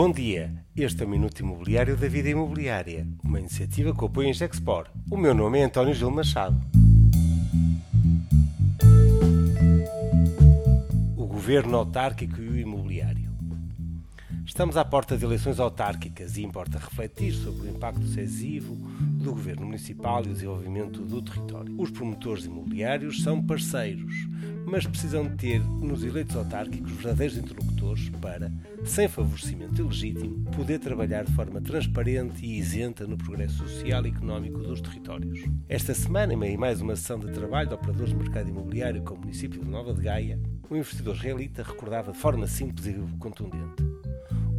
Bom dia, este é o Minuto Imobiliário da Vida Imobiliária, uma iniciativa que apoia a Gexpor. O meu nome é António Gil Machado. O Governo Autárquico e o Imobiliário Estamos à porta de eleições autárquicas e importa refletir sobre o impacto decisivo do Governo Municipal e o desenvolvimento do território. Os promotores imobiliários são parceiros, mas precisam de ter nos eleitos autárquicos verdadeiros interlocutores para, sem favorecimento ilegítimo, poder trabalhar de forma transparente e isenta no progresso social e económico dos territórios. Esta semana, em mais uma sessão de trabalho de operadores de mercado imobiliário com o município de Nova de Gaia, o investidor israelita recordava de forma simples e contundente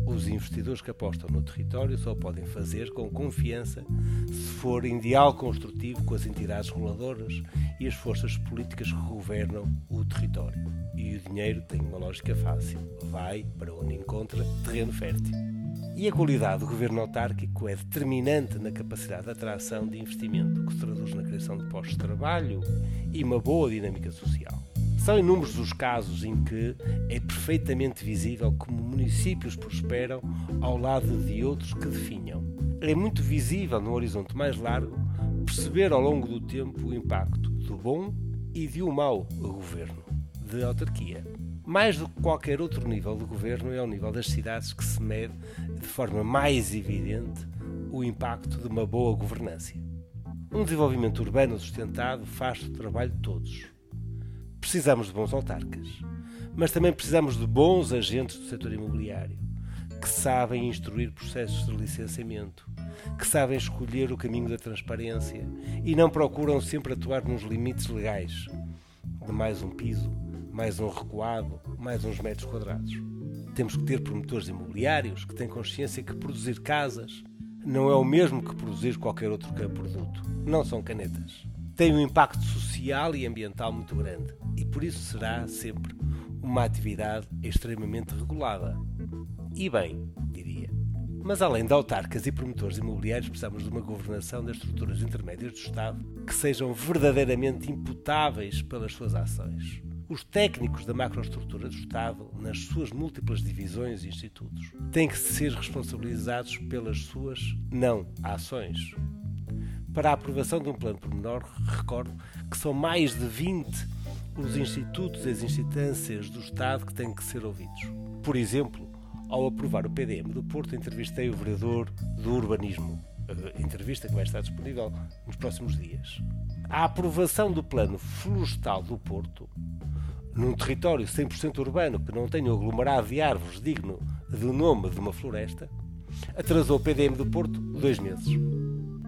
os investidores que apostam no território só podem fazer com confiança se for em diálogo construtivo com as entidades reguladoras e as forças políticas que governam o território. E o dinheiro tem uma lógica fácil: vai para onde encontra terreno fértil. E a qualidade do governo autárquico é determinante na capacidade de atração de investimento, que se traduz na criação de postos de trabalho e uma boa dinâmica social. São inúmeros os casos em que é perfeitamente visível como municípios prosperam ao lado de outros que definham. É muito visível no horizonte mais largo perceber ao longo do tempo o impacto do bom e de um mau governo, de autarquia. Mais do que qualquer outro nível de governo, é ao nível das cidades que se mede de forma mais evidente o impacto de uma boa governância. Um desenvolvimento urbano sustentado faz o trabalho de todos Precisamos de bons autarcas, mas também precisamos de bons agentes do setor imobiliário, que sabem instruir processos de licenciamento, que sabem escolher o caminho da transparência e não procuram sempre atuar nos limites legais de mais um piso, mais um recuado, mais uns metros quadrados. Temos que ter promotores imobiliários que têm consciência que produzir casas não é o mesmo que produzir qualquer outro produto. Não são canetas tem um impacto social e ambiental muito grande e por isso será sempre uma atividade extremamente regulada. E bem, diria. Mas além de autarcas e promotores imobiliários, precisamos de uma governação das estruturas intermédias do Estado que sejam verdadeiramente imputáveis pelas suas ações. Os técnicos da macroestrutura do Estado, nas suas múltiplas divisões e institutos, têm que ser responsabilizados pelas suas não ações para a aprovação de um plano pormenor, recordo que são mais de 20 os institutos e as instâncias do Estado que têm que ser ouvidos. Por exemplo, ao aprovar o PDM do Porto, entrevistei o vereador do urbanismo, entrevista que vai estar disponível nos próximos dias. A aprovação do plano florestal do Porto, num território 100% urbano que não tenha um aglomerado de árvores digno do nome de uma floresta, atrasou o PDM do Porto dois meses.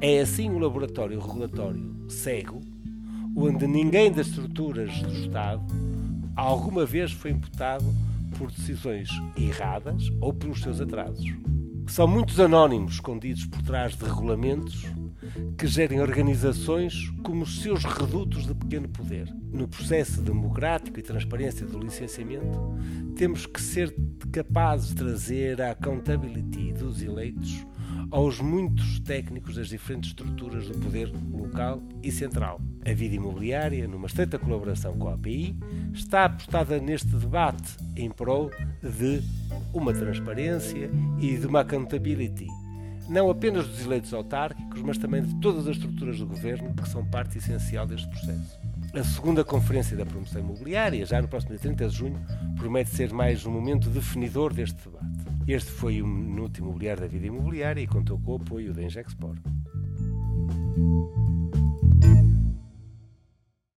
É assim um laboratório regulatório cego, onde ninguém das estruturas do Estado alguma vez foi imputado por decisões erradas ou pelos seus atrasos. São muitos anónimos escondidos por trás de regulamentos que gerem organizações como seus redutos de pequeno poder. No processo democrático e transparência do licenciamento, temos que ser capazes de trazer a accountability dos eleitos aos muitos técnicos das diferentes estruturas do poder local e central. A vida imobiliária, numa estreita colaboração com a API, está apostada neste debate em prol de uma transparência e de uma accountability, não apenas dos eleitos autárquicos, mas também de todas as estruturas do governo que são parte essencial deste processo. A segunda Conferência da Promoção Imobiliária, já no próximo dia 30 de junho, promete ser mais um momento definidor deste debate. Este foi o Minuto Imobiliário da Vida Imobiliária e contou com o apoio da Ingexport.